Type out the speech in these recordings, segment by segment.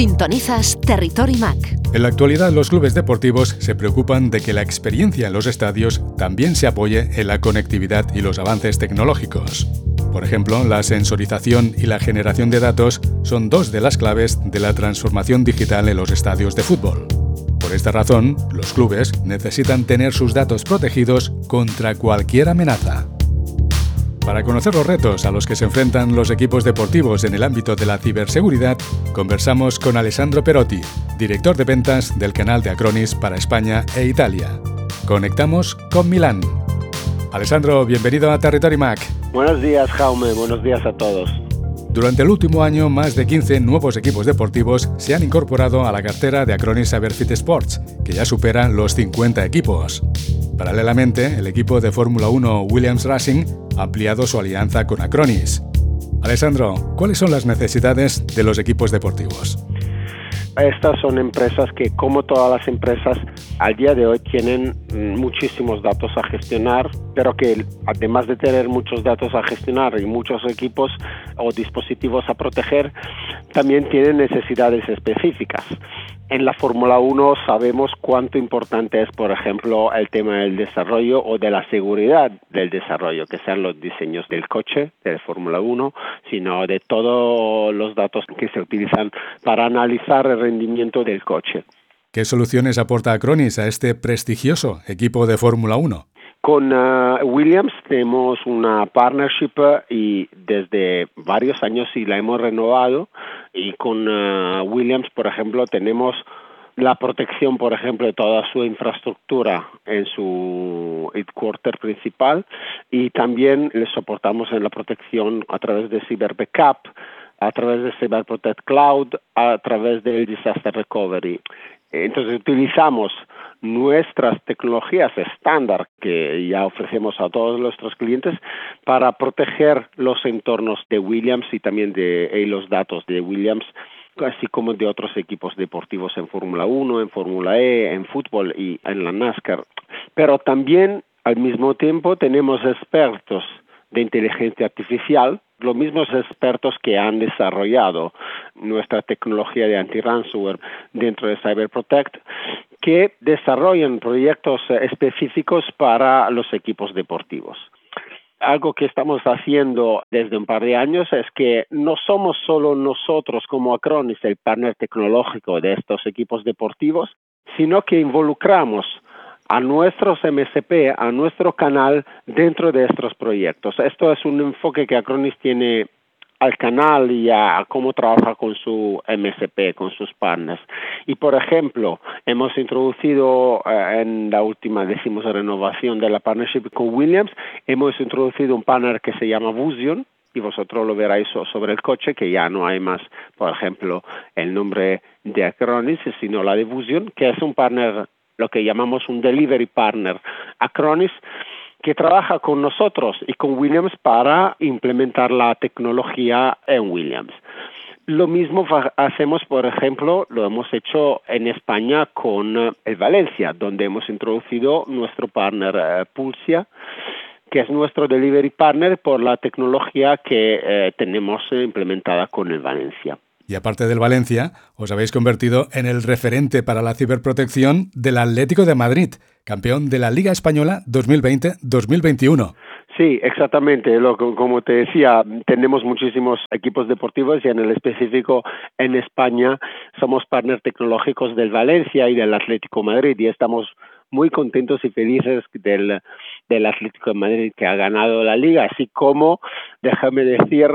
Sintonizas Territory Mac. En la actualidad, los clubes deportivos se preocupan de que la experiencia en los estadios también se apoye en la conectividad y los avances tecnológicos. Por ejemplo, la sensorización y la generación de datos son dos de las claves de la transformación digital en los estadios de fútbol. Por esta razón, los clubes necesitan tener sus datos protegidos contra cualquier amenaza. Para conocer los retos a los que se enfrentan los equipos deportivos en el ámbito de la ciberseguridad, conversamos con Alessandro Perotti, director de ventas del canal de Acronis para España e Italia. Conectamos con Milán. Alessandro, bienvenido a Territory Mac. Buenos días, Jaume. Buenos días a todos. Durante el último año, más de 15 nuevos equipos deportivos se han incorporado a la cartera de Acronis Cyberfit Sports, que ya supera los 50 equipos. Paralelamente, el equipo de Fórmula 1 Williams Racing ha ampliado su alianza con Acronis. Alessandro, ¿cuáles son las necesidades de los equipos deportivos? Estas son empresas que, como todas las empresas, al día de hoy tienen muchísimos datos a gestionar, pero que además de tener muchos datos a gestionar y muchos equipos o dispositivos a proteger, también tienen necesidades específicas. En la Fórmula 1 sabemos cuánto importante es, por ejemplo, el tema del desarrollo o de la seguridad del desarrollo, que sean los diseños del coche de Fórmula 1, sino de todos los datos que se utilizan para analizar el rendimiento del coche. ¿Qué soluciones aporta Acronis a este prestigioso equipo de Fórmula 1? Con uh, Williams tenemos una partnership y desde varios años y la hemos renovado y con uh, Williams, por ejemplo, tenemos la protección, por ejemplo, de toda su infraestructura en su headquarter principal y también le soportamos en la protección a través de Cyber Backup, a través de Cyber Protect Cloud, a través del Disaster Recovery. Entonces utilizamos nuestras tecnologías estándar que ya ofrecemos a todos nuestros clientes para proteger los entornos de Williams y también de los datos de Williams así como de otros equipos deportivos en Fórmula 1, en Fórmula E, en fútbol y en la NASCAR. Pero también al mismo tiempo tenemos expertos de inteligencia artificial, los mismos expertos que han desarrollado nuestra tecnología de anti-ransomware dentro de CyberProtect, que desarrollan proyectos específicos para los equipos deportivos. Algo que estamos haciendo desde un par de años es que no somos solo nosotros como Acronis el partner tecnológico de estos equipos deportivos, sino que involucramos a nuestros MSP, a nuestro canal dentro de estos proyectos. Esto es un enfoque que Acronis tiene al canal y a cómo trabaja con su MSP, con sus partners. Y por ejemplo, hemos introducido eh, en la última, decimos, renovación de la partnership con Williams, hemos introducido un partner que se llama Fusion, y vosotros lo veréis sobre el coche, que ya no hay más, por ejemplo, el nombre de Acronis, sino la de Fusion, que es un partner lo que llamamos un delivery partner, Acronis, que trabaja con nosotros y con Williams para implementar la tecnología en Williams. Lo mismo hacemos, por ejemplo, lo hemos hecho en España con el eh, Valencia, donde hemos introducido nuestro partner eh, Pulsia, que es nuestro delivery partner por la tecnología que eh, tenemos implementada con el Valencia. Y aparte del Valencia, os habéis convertido en el referente para la ciberprotección del Atlético de Madrid, campeón de la Liga Española 2020-2021. Sí, exactamente. Como te decía, tenemos muchísimos equipos deportivos y en el específico en España somos partners tecnológicos del Valencia y del Atlético Madrid y estamos muy contentos y felices del, del Atlético de Madrid que ha ganado la liga, así como, déjame decir,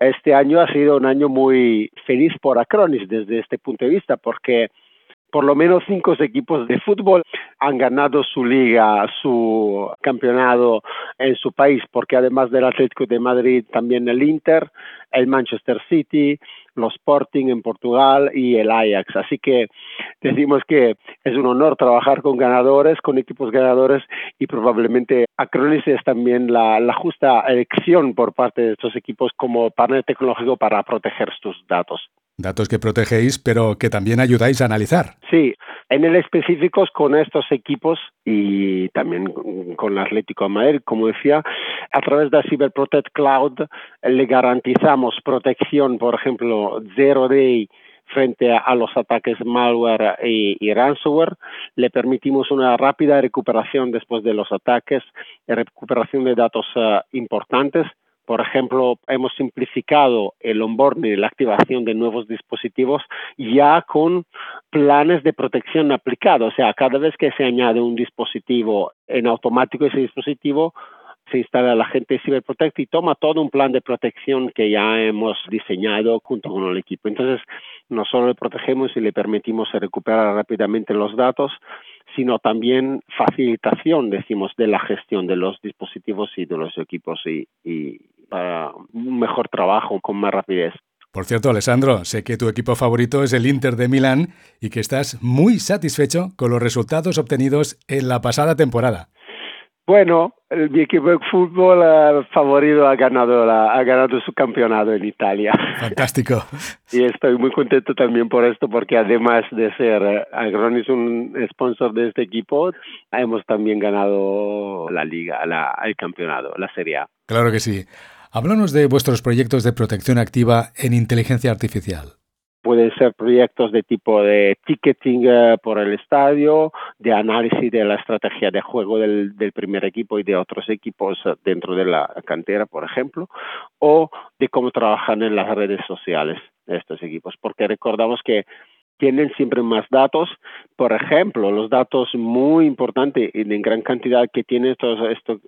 este año ha sido un año muy feliz por Acronis desde este punto de vista, porque por lo menos cinco equipos de fútbol han ganado su liga, su campeonato en su país, porque además del Atlético de Madrid, también el Inter, el Manchester City, los Sporting en Portugal y el Ajax. Así que decimos que es un honor trabajar con ganadores, con equipos ganadores y probablemente Acronis es también la, la justa elección por parte de estos equipos como partner tecnológico para proteger sus datos. Datos que protegéis, pero que también ayudáis a analizar. Sí, en el específico con estos equipos y también con el Atlético Madrid, como decía, a través de Cyber Protect Cloud le garantizamos protección, por ejemplo, zero day frente a, los ataques malware y, ransomware. Le permitimos una rápida recuperación después de los ataques, recuperación de datos eh, importantes. Por ejemplo, hemos simplificado el onboarding y la activación de nuevos dispositivos ya con planes de protección aplicados. O sea, cada vez que se añade un dispositivo en automático, ese dispositivo se instala la gente de CyberProtect y toma todo un plan de protección que ya hemos diseñado junto con el equipo. Entonces, no solo le protegemos y le permitimos recuperar rápidamente los datos, sino también facilitación, decimos, de la gestión de los dispositivos y de los equipos y, y para un mejor trabajo con más rapidez. Por cierto, Alessandro, sé que tu equipo favorito es el Inter de Milán y que estás muy satisfecho con los resultados obtenidos en la pasada temporada. Bueno, el, mi equipo de fútbol favorito ha ganado, la, ha ganado su campeonato en Italia. Fantástico. y estoy muy contento también por esto, porque además de ser Agronis un sponsor de este equipo, hemos también ganado la liga, la, el campeonato, la Serie A. Claro que sí. Háblanos de vuestros proyectos de protección activa en inteligencia artificial. Pueden ser proyectos de tipo de ticketing eh, por el estadio, de análisis de la estrategia de juego del, primer equipo y de otros equipos eh, dentro de la cantera, por ejemplo, o de cómo trabajan en las redes sociales estos equipos, porque recordamos que tienen siempre más datos. Por ejemplo, los datos muy importantes y en gran cantidad que tienen estos,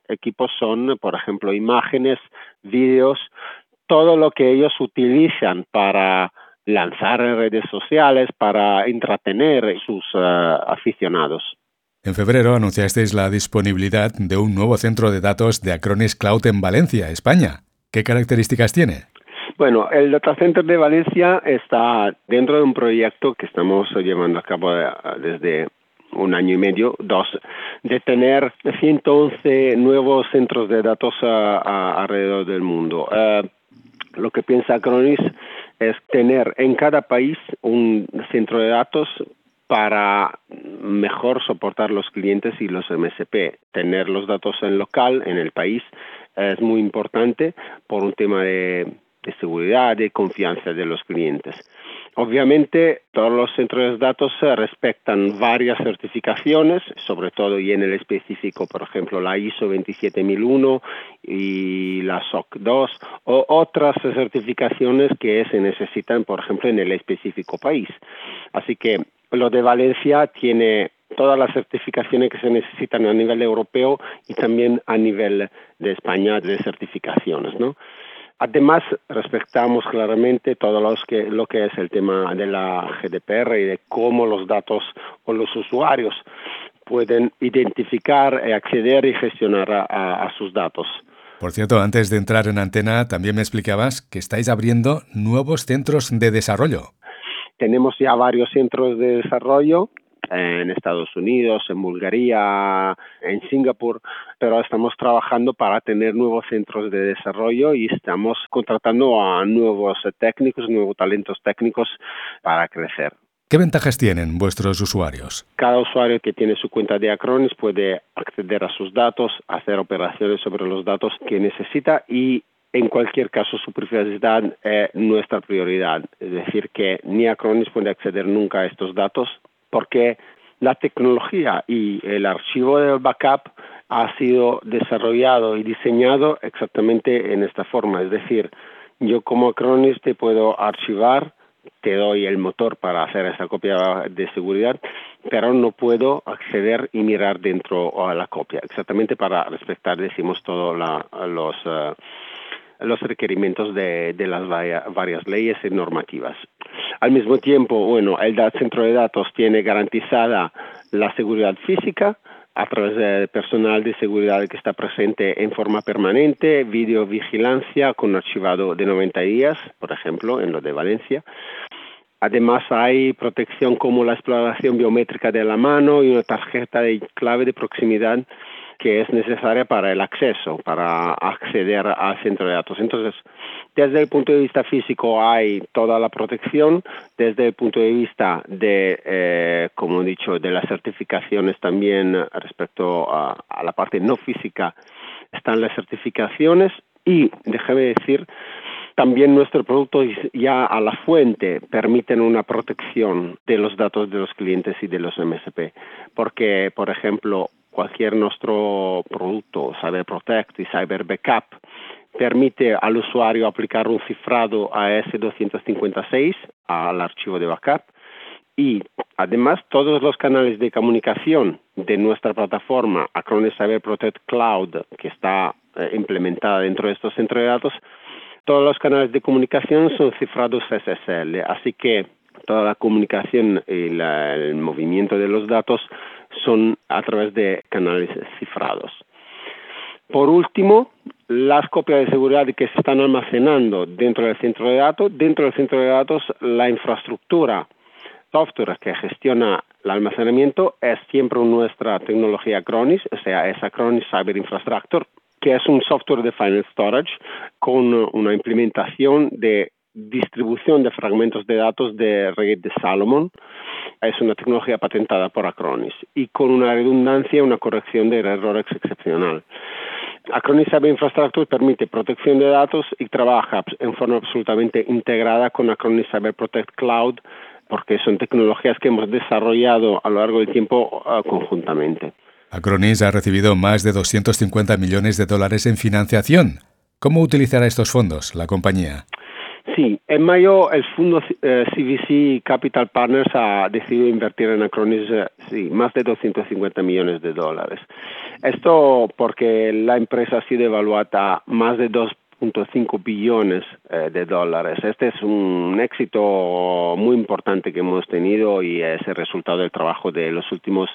equipos son, por ejemplo, imágenes, vídeos, todo lo que ellos utilizan para lanzar en redes sociales para entretener a sus eh, aficionados. En febrero anunciasteis la disponibilidad de un nuevo centro de datos de Acronis Cloud en Valencia, España. ¿Qué características tiene? Bueno, el Data Center de Valencia está dentro de un proyecto que estamos llevando a cabo eh, desde un año y medio, dos, de tener 111 nuevos centros de datos eh, alrededor del mundo. lo que piensa Acronis es tener en cada país un centro de datos para mejor soportar los clientes y los MSP. Tener los datos en local, en el país, es muy importante por un tema de, de seguridad, de confianza de los clientes. Obviamente, todos los centros de datos respetan varias certificaciones, sobre todo y en el específico, por ejemplo, la ISO 27001 y la SOC 2 o otras certificaciones que se necesitan, por ejemplo, en el específico país. Así que lo de Valencia tiene todas las certificaciones que se necesitan a nivel europeo y también a nivel de España de certificaciones, ¿no? Además, respetamos claramente todo que, lo que es el tema de la GDPR y de cómo los datos o los usuarios pueden identificar, acceder y gestionar a, sus datos. Por cierto, antes de entrar en antena, también me explicabas que estáis abriendo nuevos centros de desarrollo. Tenemos ya varios centros de desarrollo en Estados Unidos, en Bulgaria, en Singapur, pero estamos trabajando para tener nuevos centros de desarrollo y estamos contratando a nuevos técnicos, nuevos talentos técnicos para crecer. ¿Qué ventajas tienen vuestros usuarios? Cada usuario que tiene su cuenta de Acronis puede acceder a sus datos, hacer operaciones sobre los datos que necesita y en cualquier caso su privacidad es nuestra prioridad. Es decir, que ni Acronis puede acceder nunca a estos datos porque la tecnología y el archivo del backup ha sido desarrollado y diseñado exactamente en esta forma. Es decir, yo como Acronis te puedo archivar, te doy el motor para hacer esa copia de seguridad, pero no puedo acceder y mirar dentro a la copia, exactamente para respetar, decimos, todos los... Eh, los requerimientos de, las varias leyes y normativas. Al mismo tiempo, bueno, el centro de datos tiene garantizada la seguridad física a través del personal de seguridad que está presente en forma permanente, videovigilancia con archivado de 90 días, por ejemplo, en lo de Valencia. Además hay protección como la exploración biométrica de la mano y una tarjeta de clave de proximidad que es necesaria para el acceso, para acceder al centro de datos. Entonces, desde el punto de vista físico hay toda la protección, desde el punto de vista de, eh, como he dicho, de las certificaciones también respecto a, la parte no física, están las certificaciones y déjame decir también nuestros productos ya a la fuente permiten una protección de los datos de los clientes y de los MSP, porque, por ejemplo, cualquier nuestro producto, Cyber Protect y Cyber Backup, permite al usuario aplicar un cifrado AS256 al archivo de backup. Y además todos los canales de comunicación de nuestra plataforma Acronis Cyber Protect Cloud que está eh, implementada dentro de estos centros de datos, todos los canales de comunicación son cifrados SSL, así que toda la comunicación y el movimiento de los datos son a través de canales cifrados. Por último, las copias de seguridad que se están almacenando dentro del centro de datos. Dentro del centro de datos, la infraestructura software que gestiona el almacenamiento es siempre nuestra tecnología Acronis, o sea, es Acronis Cyber Infrastructure, que es un software de Final Storage con una implementación de distribución de fragmentos de datos de red de Salomon. Es una tecnología patentada por Acronis y con una redundancia una corrección de errores excepcional. Acronis Cyber Infrastructure permite protección de datos y trabaja en forma absolutamente integrada con Acronis Cyber Protect Cloud porque son tecnologías que hemos desarrollado a lo largo del tiempo uh, conjuntamente. Acronis ha recibido más de 250 millones de dólares en financiación. ¿Cómo utilizará estos fondos la compañía? Sí, en mayo el fondo CVC eh, Capital Partners ha decidido invertir en Acronis eh, sí, más de 250 millones de dólares. Esto porque la empresa ha sido evaluada más de 2.5 billones eh, de dólares. Este es un éxito muy importante que hemos tenido y es el resultado del trabajo de los últimos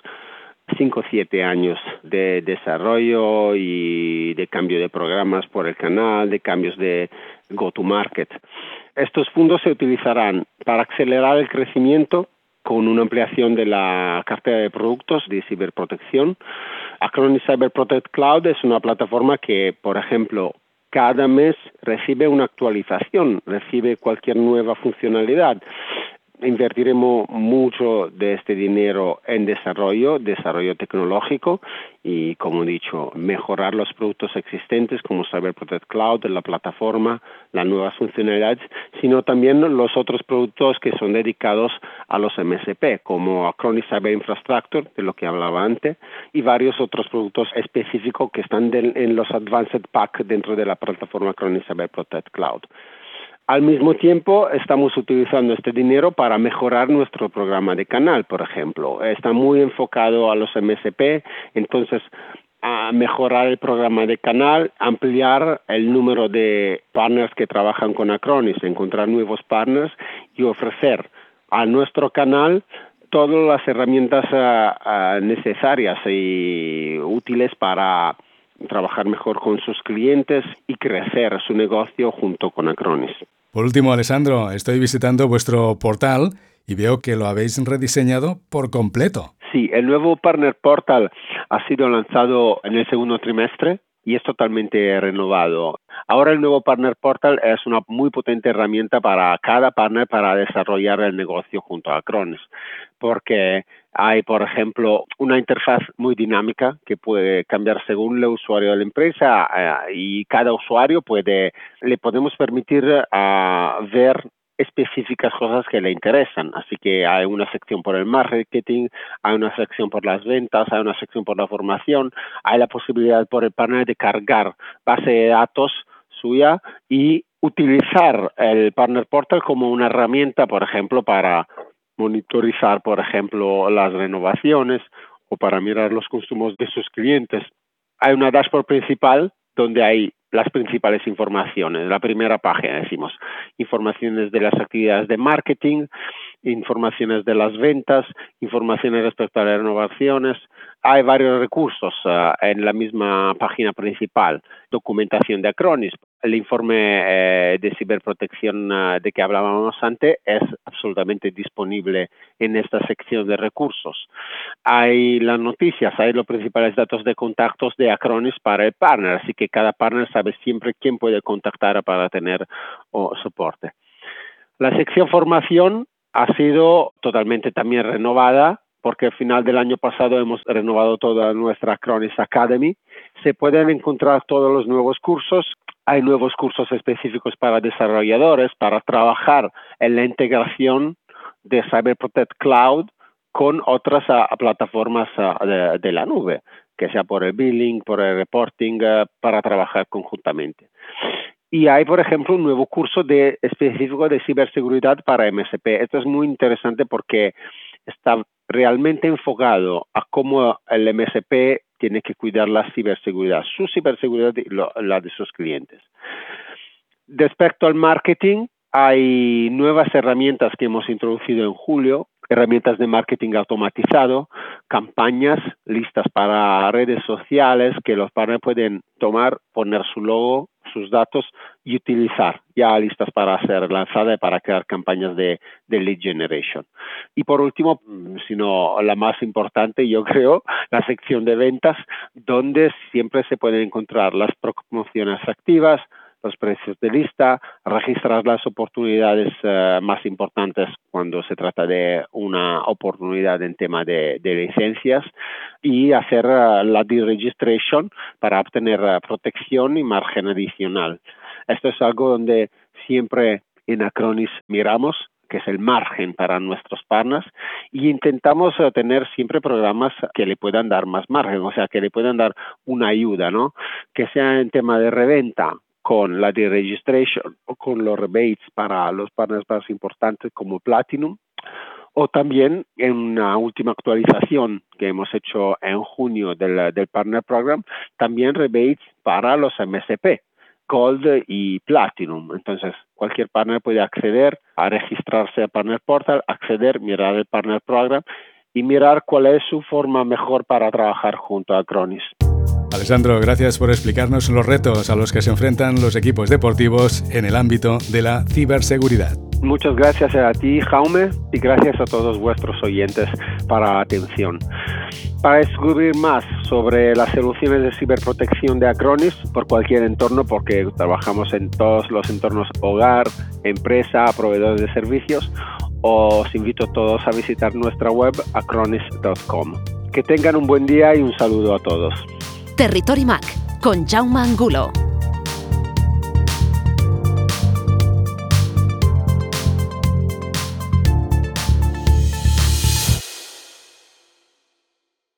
5 o 7 años de desarrollo y de cambio de programas por el canal, de cambios de go-to-market. Estos fondos se utilizarán para acelerar el crecimiento con una ampliación de la cartera de productos de ciberprotección. Acronis Cyber Protect Cloud es una plataforma que, por ejemplo, cada mes recibe una actualización, recibe cualquier nueva funcionalidad invertiremos mucho de este dinero en desarrollo, desarrollo tecnológico y, como he dicho, mejorar los productos existentes como Cyber Protect Cloud, la plataforma, las nuevas funcionalidades, sino también los otros productos que son dedicados a los MSP, como Acronis Cyber Infrastructure, de lo que hablaba antes, y varios otros productos específicos que están en los Advanced Pack dentro de la plataforma Acronis Cyber Protect Cloud. Al mismo tiempo, estamos utilizando este dinero para mejorar nuestro programa de canal, por ejemplo. Está muy enfocado a los MSP, entonces a mejorar el programa de canal, ampliar el número de partners que trabajan con Acronis, encontrar nuevos partners y ofrecer a nuestro canal todas las herramientas ah, ah, necesarias y útiles para trabajar mejor con sus clientes y crecer su negocio junto con Acronis. Por último, Alessandro, estoy visitando vuestro portal y veo que lo habéis rediseñado por completo. Sí, el nuevo Partner Portal ha sido lanzado en el segundo trimestre y es totalmente renovado. Ahora el nuevo Partner Portal es una muy potente herramienta para cada partner para desarrollar el negocio junto a Acronis, porque hay, por ejemplo, una interfaz muy dinámica que puede cambiar según el usuario de la empresa eh, y cada usuario puede, le podemos permitir uh, ver específicas cosas que le interesan. Así que hay una sección por el marketing, hay una sección por las ventas, hay una sección por la formación, hay la posibilidad por el panel de cargar base de datos suya y utilizar el Partner Portal como una herramienta, por ejemplo, para monitorizar, por ejemplo, las renovaciones o para mirar los consumos de sus clientes. Hay una dashboard principal donde hay las principales informaciones. La primera página decimos informaciones de las actividades de marketing, informaciones de las ventas, informaciones respecto a las renovaciones. Hay varios recursos uh, en la misma página principal. Documentación de Acronis. El informe eh, de ciberprotección uh, de que hablábamos antes es absolutamente disponible en esta sección de recursos. Hay las noticias, hay los principales datos de contactos de Acronis para el partner, así que cada partner sabe siempre quién puede contactar para tener oh, soporte. La sección formación ha sido totalmente también renovada porque al final del año pasado hemos renovado toda nuestra Acronis Academy. Se pueden encontrar todos los nuevos cursos hay nuevos cursos específicos para desarrolladores para trabajar en la integración de CyberProtect Cloud con otras ah, plataformas ah, de, la nube, que sea por el billing, por el reporting, ah, para trabajar conjuntamente. Y hay, por ejemplo, un nuevo curso de, específico de ciberseguridad para MSP. Esto es muy interesante porque está realmente enfocado a cómo el MSP tiene que cuidar la ciberseguridad, su ciberseguridad y la de sus clientes. Respecto al marketing, hay nuevas herramientas que hemos introducido en julio, herramientas de marketing automatizado, campañas listas para redes sociales que los partners pueden tomar, poner su logo, sus datos y utilizar ya listas para ser lanzadas y para crear campañas de, lead generation. Y por último, mm, sino la más importante, yo creo, la sección de ventas, donde siempre se pueden encontrar las promociones activas, los precios de lista, registrar las oportunidades eh, más importantes cuando se trata de una oportunidad en tema de, licencias y hacer uh, la deregistration para obtener uh, protección y margen adicional. Esto es algo donde siempre en Acronis miramos que es el margen para nuestros partners, y intentamos tener siempre programas que le puedan dar más margen, o sea, que le puedan dar una ayuda, ¿no? Que sea en tema de reventa, con la de registration o con los rebates para los partners más importantes como Platinum o también en una última actualización que hemos hecho en junio del, del Partner Program, también rebates para los MSP, Gold y Platinum. Entonces, cualquier partner puede acceder a registrarse a Partner Portal, acceder, mirar el Partner Program y mirar cuál es su forma mejor para trabajar junto a Cronis. Alessandro, gracias por explicarnos los retos a los que se enfrentan los equipos deportivos en el ámbito de la ciberseguridad. Muchas gracias a ti, Jaume, y gracias a todos vuestros oyentes para la atención. Para descubrir más sobre las soluciones de ciberprotección de Acronis por cualquier entorno, porque trabajamos en todos los entornos hogar, empresa, proveedores de servicios, os invito a todos a visitar nuestra web acronis.com. Que tengan un buen día y un saludo a todos. Territory Mac con Jaume Angulo.